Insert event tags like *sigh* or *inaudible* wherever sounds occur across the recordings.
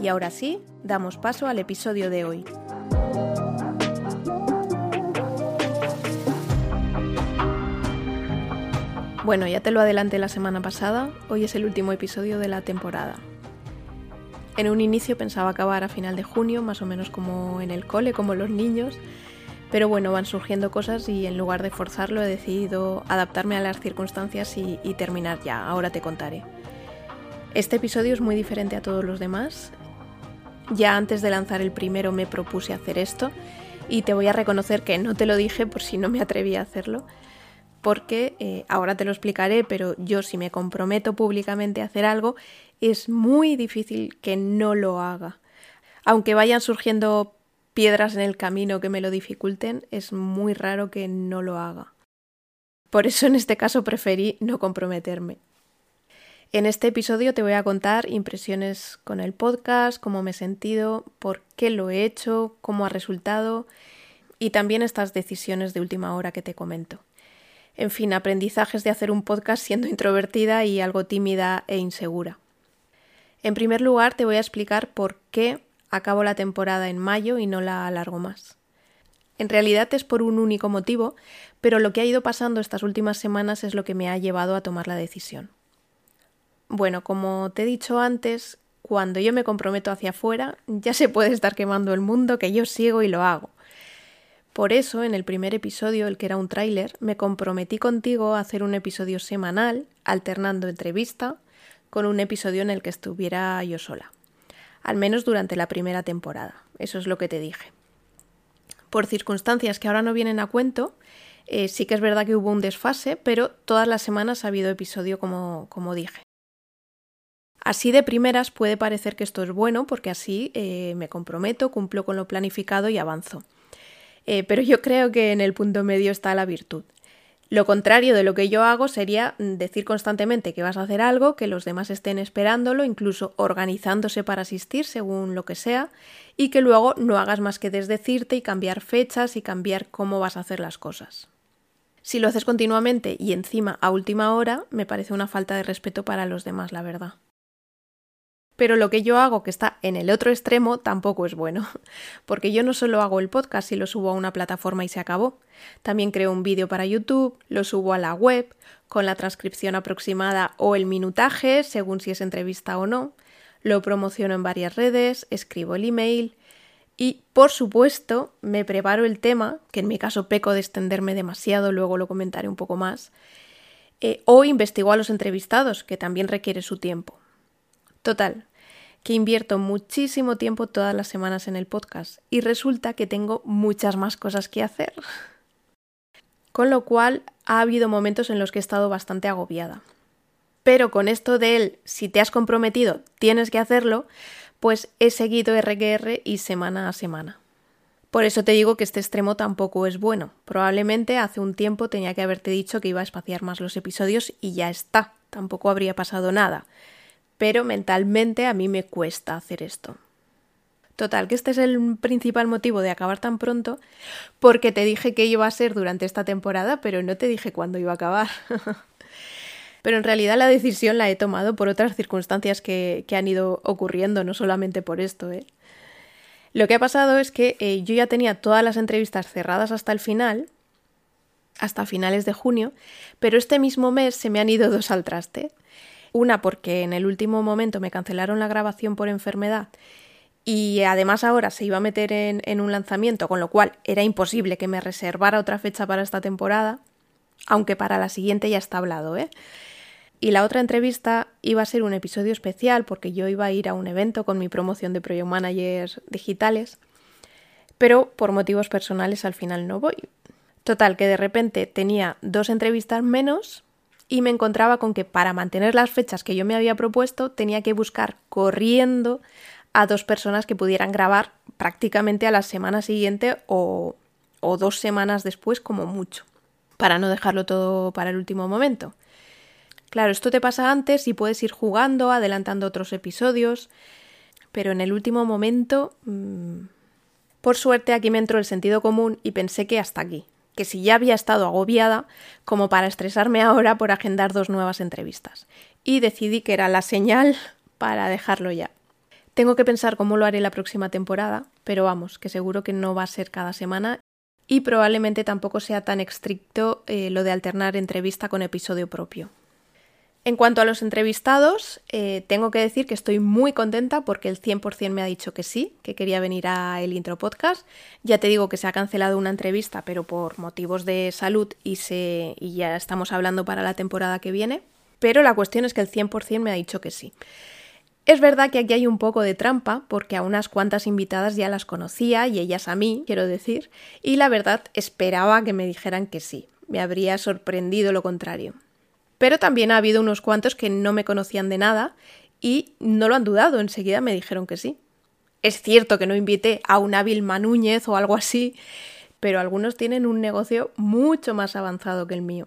Y ahora sí, damos paso al episodio de hoy. Bueno, ya te lo adelanté la semana pasada, hoy es el último episodio de la temporada. En un inicio pensaba acabar a final de junio, más o menos como en el cole, como los niños, pero bueno, van surgiendo cosas y en lugar de forzarlo he decidido adaptarme a las circunstancias y, terminar ya. Ahora te contaré. Este episodio es muy diferente a todos los demás. Ya antes de lanzar el primero me propuse hacer esto y te voy a reconocer que no te lo dije por si no me atreví a hacerlo, porque eh, ahora te lo explicaré, pero yo si me comprometo públicamente a hacer algo, es muy difícil que no lo haga. Aunque vayan surgiendo piedras en el camino que me lo dificulten, es muy raro que no lo haga. Por eso en este caso preferí no comprometerme. En este episodio te voy a contar impresiones con el podcast, cómo me he sentido, por qué lo he hecho, cómo ha resultado y también estas decisiones de última hora que te comento. En fin, aprendizajes de hacer un podcast siendo introvertida y algo tímida e insegura. En primer lugar, te voy a explicar por qué acabo la temporada en mayo y no la alargo más. En realidad es por un único motivo, pero lo que ha ido pasando estas últimas semanas es lo que me ha llevado a tomar la decisión. Bueno, como te he dicho antes, cuando yo me comprometo hacia afuera, ya se puede estar quemando el mundo que yo sigo y lo hago. Por eso, en el primer episodio, el que era un tráiler, me comprometí contigo a hacer un episodio semanal, alternando entrevista, con un episodio en el que estuviera yo sola al menos durante la primera temporada. Eso es lo que te dije. Por circunstancias que ahora no vienen a cuento, eh, sí que es verdad que hubo un desfase, pero todas las semanas ha habido episodio como, como dije. Así de primeras puede parecer que esto es bueno porque así eh, me comprometo, cumplo con lo planificado y avanzo. Eh, pero yo creo que en el punto medio está la virtud. Lo contrario de lo que yo hago sería decir constantemente que vas a hacer algo, que los demás estén esperándolo, incluso organizándose para asistir según lo que sea, y que luego no hagas más que desdecirte y cambiar fechas y cambiar cómo vas a hacer las cosas. Si lo haces continuamente y encima a última hora, me parece una falta de respeto para los demás, la verdad. Pero lo que yo hago, que está en el otro extremo, tampoco es bueno, *laughs* porque yo no solo hago el podcast y lo subo a una plataforma y se acabó, también creo un vídeo para YouTube, lo subo a la web, con la transcripción aproximada o el minutaje, según si es entrevista o no, lo promociono en varias redes, escribo el email y, por supuesto, me preparo el tema, que en mi caso peco de extenderme demasiado, luego lo comentaré un poco más, eh, o investigo a los entrevistados, que también requiere su tiempo. Total, que invierto muchísimo tiempo todas las semanas en el podcast y resulta que tengo muchas más cosas que hacer. Con lo cual ha habido momentos en los que he estado bastante agobiada. Pero con esto de él, si te has comprometido, tienes que hacerlo, pues he seguido RQR y semana a semana. Por eso te digo que este extremo tampoco es bueno. Probablemente hace un tiempo tenía que haberte dicho que iba a espaciar más los episodios y ya está. Tampoco habría pasado nada pero mentalmente a mí me cuesta hacer esto. Total, que este es el principal motivo de acabar tan pronto, porque te dije que iba a ser durante esta temporada, pero no te dije cuándo iba a acabar. *laughs* pero en realidad la decisión la he tomado por otras circunstancias que, han ido ocurriendo, no solamente por esto. ¿eh? Lo que ha pasado es que eh, yo ya tenía todas las entrevistas cerradas hasta el final, hasta finales de junio, pero este mismo mes se me han ido dos al traste. Una porque en el último momento me cancelaron la grabación por enfermedad y además ahora se iba a meter en, un lanzamiento, con lo cual era imposible que me reservara otra fecha para esta temporada, aunque para la siguiente ya está hablado, ¿eh? Y la otra entrevista iba a ser un episodio especial porque yo iba a ir a un evento con mi promoción de Project Managers digitales, pero por motivos personales al final no voy. Total, que de repente tenía dos entrevistas menos y me encontraba con que para mantener las fechas que yo me había propuesto tenía que buscar corriendo a dos personas que pudieran grabar prácticamente a la semana siguiente o, o dos semanas después como mucho, para no dejarlo todo para el último momento. Claro, esto te pasa antes y puedes ir jugando, adelantando otros episodios, pero en el último momento... Mmm, por suerte aquí me entró el sentido común y pensé que hasta aquí, que si ya había estado agobiada como para estresarme ahora por agendar dos nuevas entrevistas. Y decidí que era la señal para dejarlo ya. Tengo que pensar cómo lo haré la próxima temporada, pero vamos, que seguro que no va a ser cada semana y probablemente tampoco sea tan estricto eh, lo de alternar entrevista con episodio propio. En cuanto a los entrevistados, eh, tengo que decir que estoy muy contenta porque el 100% me ha dicho que sí, que quería venir a el intro podcast. Ya te digo que se ha cancelado una entrevista, pero por motivos de salud y, se, y ya estamos hablando para la temporada que viene. Pero la cuestión es que el 100% me ha dicho que sí. Es verdad que aquí hay un poco de trampa, porque a unas cuantas invitadas ya las conocía y ellas a mí, quiero decir, y la verdad esperaba que me dijeran que sí. Me habría sorprendido lo contrario. Pero también ha habido unos cuantos que no me conocían de nada y no lo han dudado, enseguida me dijeron que sí. Es cierto que no invité a un hábil Manúñez o algo así, pero algunos tienen un negocio mucho más avanzado que el mío.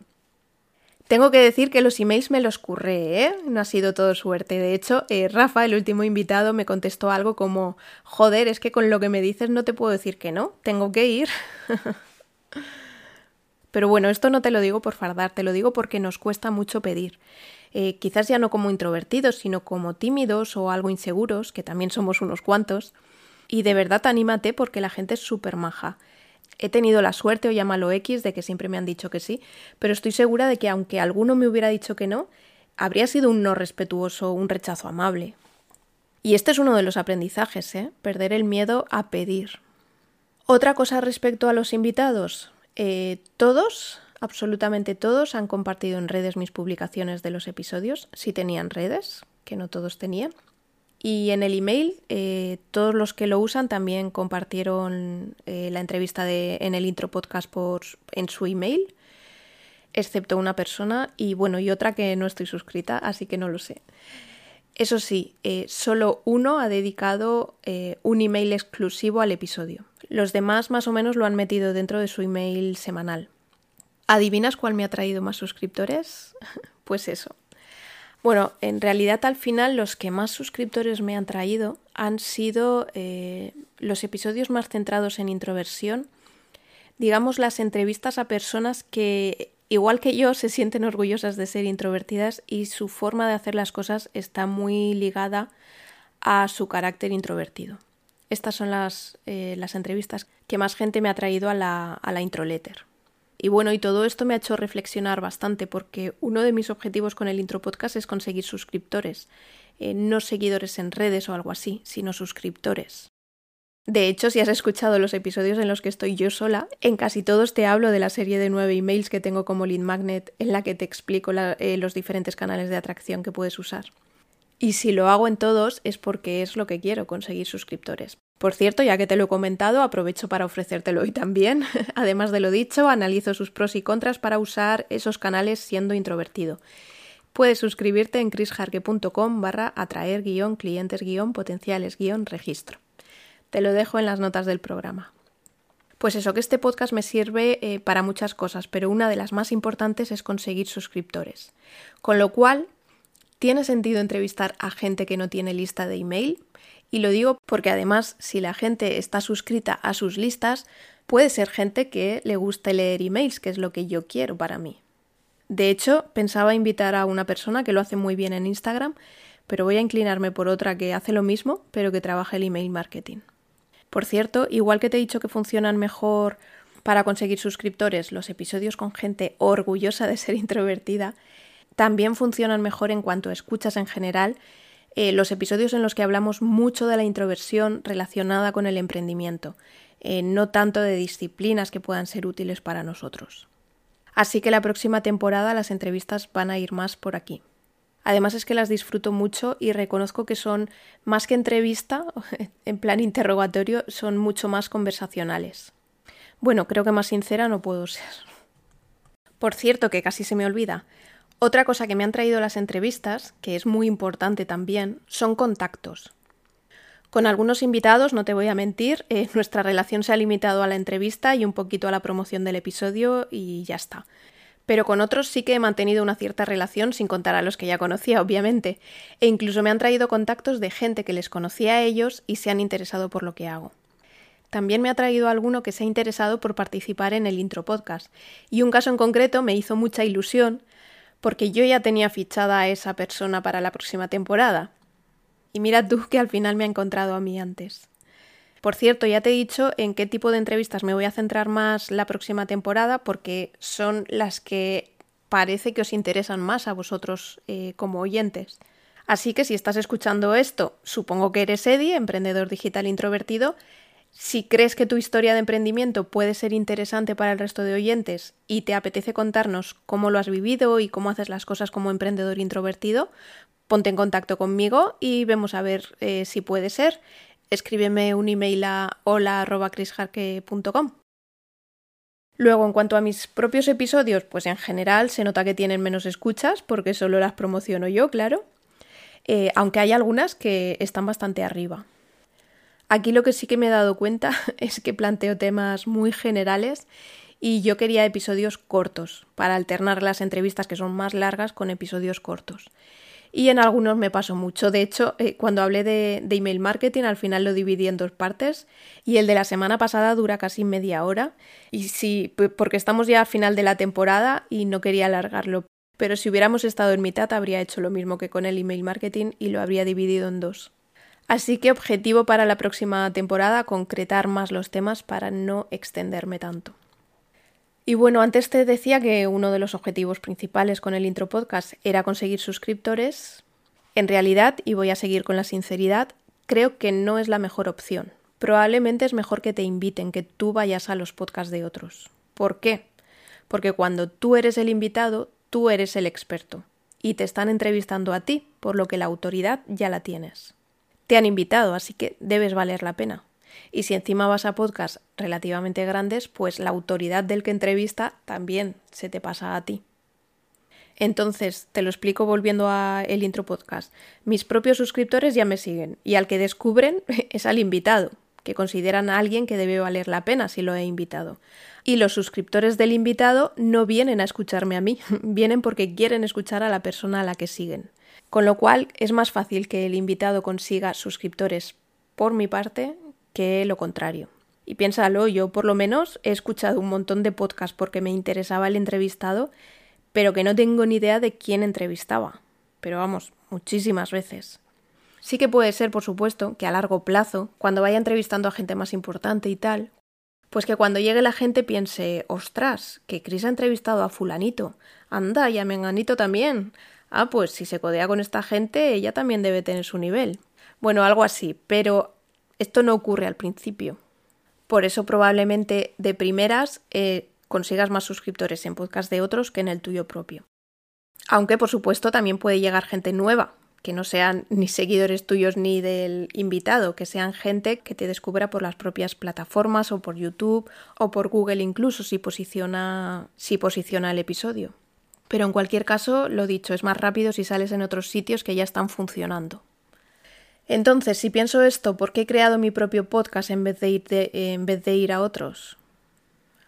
Tengo que decir que los emails me los curré, ¿eh? No ha sido todo suerte. De hecho, eh, Rafa, el último invitado, me contestó algo como, joder, es que con lo que me dices no te puedo decir que no, tengo que ir. *laughs* Pero bueno, esto no te lo digo por fardar, te lo digo porque nos cuesta mucho pedir. Eh, quizás ya no como introvertidos, sino como tímidos o algo inseguros, que también somos unos cuantos. Y de verdad anímate porque la gente es súper maja. He tenido la suerte, o llámalo X, de que siempre me han dicho que sí, pero estoy segura de que aunque alguno me hubiera dicho que no, habría sido un no respetuoso, un rechazo amable. Y este es uno de los aprendizajes, ¿eh? Perder el miedo a pedir. Otra cosa respecto a los invitados, eh, todos, absolutamente todos, han compartido en redes mis publicaciones de los episodios, si tenían redes, que no todos tenían. Y en el email, eh, todos los que lo usan también compartieron eh, la entrevista de, en el intro podcast por, en su email, excepto una persona y bueno, y otra que no estoy suscrita, así que no lo sé. Eso sí, solo uno ha dedicado un email exclusivo al episodio. Los demás más o menos lo han metido dentro de su email semanal. ¿Adivinas cuál me ha traído más suscriptores? *laughs* pues eso. Bueno, en realidad al final los que más suscriptores me han traído han sido eh, los episodios más centrados en introversión, digamos las entrevistas a personas que, igual que yo, se sienten orgullosas de ser introvertidas y su forma de hacer las cosas está muy ligada a su carácter introvertido. Estas son las, eh, las entrevistas que más gente me ha traído a la, a la introletter. Y bueno, y todo esto me ha hecho reflexionar bastante porque uno de mis objetivos con el intro podcast es conseguir suscriptores. Eh, no seguidores en redes o algo así, sino suscriptores. De hecho, si has escuchado los episodios en los que estoy yo sola, en casi todos te hablo de la serie de nueve emails que tengo como lead magnet en la que te explico eh, los diferentes canales de atracción que puedes usar. Y si lo hago en todos es porque es lo que quiero, conseguir suscriptores. Por cierto, ya que te lo he comentado, aprovecho para ofrecértelo hoy también. *laughs* Además de lo dicho, analizo sus pros y contras para usar esos canales siendo introvertido. Puedes suscribirte en chrisjarque.com barra atraer guion clientes guion potenciales guion registro. Te lo dejo en las notas del programa. Pues eso, que este podcast me sirve eh, para muchas cosas, pero una de las más importantes es conseguir suscriptores. Con lo cual, tiene sentido entrevistar a gente que no tiene lista de email. Y lo digo porque además, si la gente está suscrita a sus listas, puede ser gente que le guste leer emails, que es lo que yo quiero para mí. De hecho, pensaba invitar a una persona que lo hace muy bien en Instagram, pero voy a inclinarme por otra que hace lo mismo, pero que trabaja el email marketing. Por cierto, igual que te he dicho que funcionan mejor para conseguir suscriptores los episodios con gente orgullosa de ser introvertida, también funcionan mejor en cuanto a escuchas en general eh, los episodios en los que hablamos mucho de la introversión relacionada con el emprendimiento, eh, no tanto de disciplinas que puedan ser útiles para nosotros. Así que la próxima temporada las entrevistas van a ir más por aquí. Además es que las disfruto mucho y reconozco que son más que entrevista, *laughs* en plan interrogatorio, son mucho más conversacionales. Bueno, creo que más sincera no puedo ser. Por cierto, que casi se me olvida, otra cosa que me han traído las entrevistas, que es muy importante también, son contactos. Con algunos invitados, no te voy a mentir, eh, *laughs* nuestra relación se ha limitado a la entrevista y un poquito a la promoción del episodio y ya está. Pero con otros sí que he mantenido una cierta relación sin contar a los que ya conocía, obviamente, e incluso me han traído contactos de gente que les conocía a ellos y se han interesado por lo que hago. También me ha traído alguno que se ha interesado por participar en el intro podcast, y un caso en concreto me hizo mucha ilusión porque yo ya tenía fichada a esa persona para la próxima temporada, y mira tú que al final me ha encontrado a mí antes. Por cierto, ya te he dicho en qué tipo de entrevistas me voy a centrar más la próxima temporada porque son las que parece que os interesan más a vosotros eh, como oyentes. Así que si estás escuchando esto, supongo que eres Eddie, emprendedor digital introvertido. Si crees que tu historia de emprendimiento puede ser interesante para el resto de oyentes y te apetece contarnos cómo lo has vivido y cómo haces las cosas como emprendedor introvertido, ponte en contacto conmigo y vemos a ver eh, si puede ser. Escríbeme un email a hola.chrisjarque.com. Luego, en cuanto a mis propios episodios, pues en general se nota que tienen menos escuchas porque solo las promociono yo, claro. Eh, aunque hay algunas que están bastante arriba. Aquí lo que sí que me he dado cuenta *laughs* es que planteo temas muy generales y yo quería episodios cortos para alternar las entrevistas que son más largas con episodios cortos y en algunos me pasó mucho. De hecho, eh, cuando hablé de, de, email marketing, al final lo dividí en dos partes y el de la semana pasada dura casi media hora. Y sí, porque estamos ya al final de la temporada y no quería alargarlo. Pero si hubiéramos estado en mitad, habría hecho lo mismo que con el email marketing y lo habría dividido en dos. Así que objetivo para la próxima temporada, concretar más los temas para no extenderme tanto. Y bueno, antes te decía que uno de los objetivos principales con el intro podcast era conseguir suscriptores. En realidad, y voy a seguir con la sinceridad, creo que no es la mejor opción. Probablemente es mejor que te inviten, que tú vayas a los podcasts de otros. ¿Por qué? Porque cuando tú eres el invitado, tú eres el experto. Y te están entrevistando a ti, por lo que la autoridad ya la tienes. Te han invitado, así que debes valer la pena. Y si encima vas a podcasts relativamente grandes, pues la autoridad del que entrevista también se te pasa a ti. Entonces, te lo explico volviendo a el intro podcast. Mis propios suscriptores ya me siguen y al que descubren *laughs* es al invitado, que consideran a alguien que debe valer la pena si lo he invitado. Y los suscriptores del invitado no vienen a escucharme a mí, *laughs* vienen porque quieren escuchar a la persona a la que siguen. Con lo cual es más fácil que el invitado consiga suscriptores por mi parte que lo contrario. Y piénsalo, yo por lo menos he escuchado un montón de podcasts porque me interesaba el entrevistado, pero que no tengo ni idea de quién entrevistaba. Pero vamos, muchísimas veces. Sí que puede ser, por supuesto, que a largo plazo, cuando vaya entrevistando a gente más importante y tal, pues que cuando llegue la gente piense, ostras, que Chris ha entrevistado a fulanito, anda, y a menganito también. Ah, pues si se codea con esta gente, ella también debe tener su nivel. Bueno, algo así, pero esto no ocurre al principio. Por eso probablemente de primeras eh, consigas más suscriptores en podcast de otros que en el tuyo propio. Aunque por supuesto también puede llegar gente nueva, que no sean ni seguidores tuyos ni del invitado, que sean gente que te descubra por las propias plataformas o por YouTube o por Google incluso si posiciona, si posiciona el episodio. Pero en cualquier caso, lo dicho, es más rápido si sales en otros sitios que ya están funcionando. Entonces, si pienso esto, ¿por qué he creado mi propio podcast en vez de ir, en vez de ir a otros?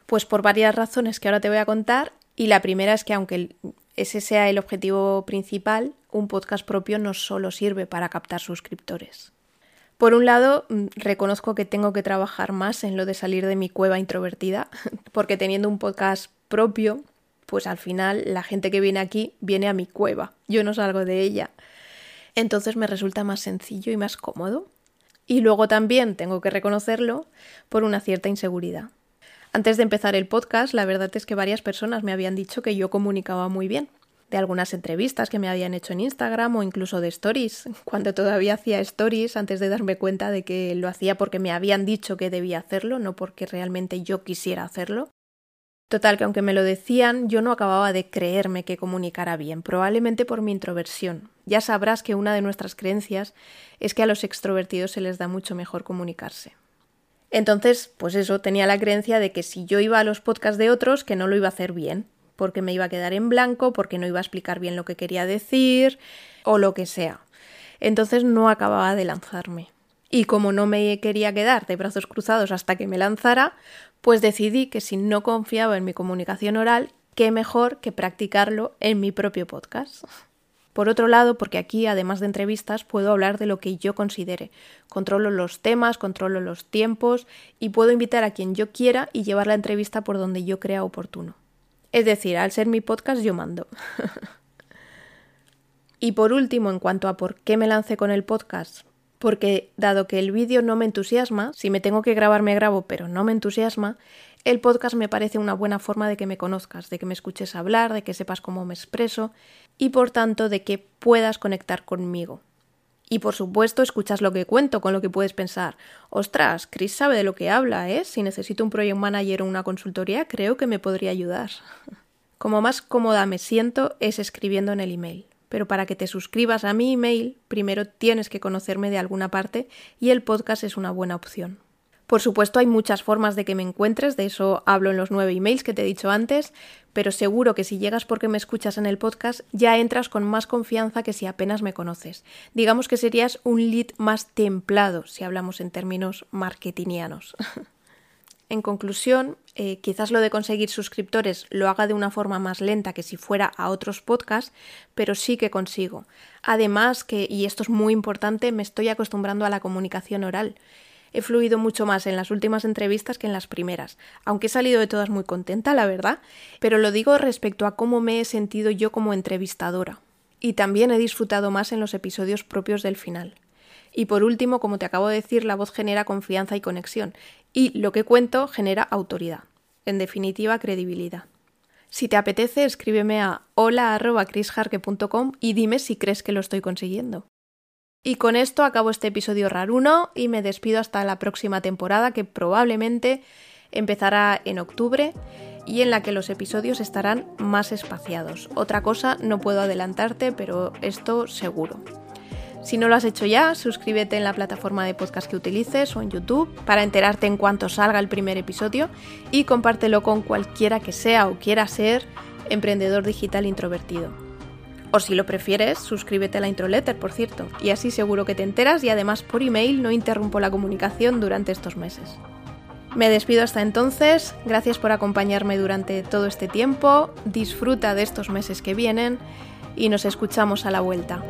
Pues por varias razones que ahora te voy a contar. Y la primera es que aunque ese sea el objetivo principal, un podcast propio no solo sirve para captar suscriptores. Por un lado, mm, reconozco que tengo que trabajar más en lo de salir de mi cueva introvertida, *laughs* porque teniendo un podcast propio, pues al final la gente que viene aquí viene a mi cueva, yo no salgo de ella entonces me resulta más sencillo y más cómodo. Y luego también tengo que reconocerlo por una cierta inseguridad. Antes de empezar el podcast, la verdad es que varias personas me habían dicho que yo comunicaba muy bien, de algunas entrevistas que me habían hecho en Instagram o incluso de stories, *laughs* cuando todavía hacía stories antes de darme cuenta de que lo hacía porque me habían dicho que debía hacerlo, no porque realmente yo quisiera hacerlo. Total, que aunque me lo decían, yo no acababa de creerme que comunicara bien, probablemente por mi introversión. Ya sabrás que una de nuestras creencias es que a los extrovertidos se les da mucho mejor comunicarse. Entonces, pues eso, tenía la creencia de que si yo iba a los podcasts de otros, que no lo iba a hacer bien, porque me iba a quedar en blanco, porque no iba a explicar bien lo que quería decir, o lo que sea. Entonces no acababa de lanzarme. Y como no me quería quedar de brazos cruzados hasta que me lanzara, pues decidí que si no confiaba en mi comunicación oral, qué mejor que practicarlo en mi propio podcast. Por otro lado, porque aquí, además de entrevistas, puedo hablar de lo que yo considere. Controlo los temas, controlo los tiempos y puedo invitar a quien yo quiera y llevar la entrevista por donde yo crea oportuno. Es decir, al ser mi podcast yo mando. *laughs* y por último, en cuanto a por qué me lancé con el podcast, porque dado que el vídeo no me entusiasma, si me tengo que grabar me grabo, pero no me entusiasma, el podcast me parece una buena forma de que me conozcas, de que me escuches hablar, de que sepas cómo me expreso y por tanto de que puedas conectar conmigo. Y por supuesto escuchas lo que cuento, con lo que puedes pensar, ostras, Chris sabe de lo que habla, ¿eh? Si necesito un project manager o una consultoría, creo que me podría ayudar. *laughs* Como más cómoda me siento es escribiendo en el email. Pero para que te suscribas a mi email, primero tienes que conocerme de alguna parte y el podcast es una buena opción. Por supuesto, hay muchas formas de que me encuentres, de eso hablo en los nueve emails que te he dicho antes, pero seguro que si llegas porque me escuchas en el podcast, ya entras con más confianza que si apenas me conoces. Digamos que serías un lead más templado, si hablamos en términos marketingianos. *laughs* en conclusión, eh, quizás lo de conseguir suscriptores lo haga de una forma más lenta que si fuera a otros podcasts, pero sí que consigo. Además que, y esto es muy importante, me estoy acostumbrando a la comunicación oral he fluido mucho más en las últimas entrevistas que en las primeras, aunque he salido de todas muy contenta, la verdad, pero lo digo respecto a cómo me he sentido yo como entrevistadora. Y también he disfrutado más en los episodios propios del final. Y por último, como te acabo de decir, la voz genera confianza y conexión, y lo que cuento genera autoridad. En definitiva, credibilidad. Si te apetece, escríbeme a hola.chrisharke.com y dime si crees que lo estoy consiguiendo. Y con esto acabo este episodio raruno y me despido hasta la próxima temporada que probablemente empezará en octubre y en la que los episodios estarán más espaciados. Otra cosa no puedo adelantarte, pero esto seguro. Si no lo has hecho ya, suscríbete en la plataforma de podcast que utilices o en YouTube para enterarte en cuanto salga el primer episodio y compártelo con cualquiera que sea o quiera ser emprendedor digital introvertido. O si lo prefieres, suscríbete a la introletter, por cierto, y así seguro que te enteras y además por email no interrumpo la comunicación durante estos meses. Me despido hasta entonces, gracias por acompañarme durante todo este tiempo, disfruta de estos meses que vienen y nos escuchamos a la vuelta.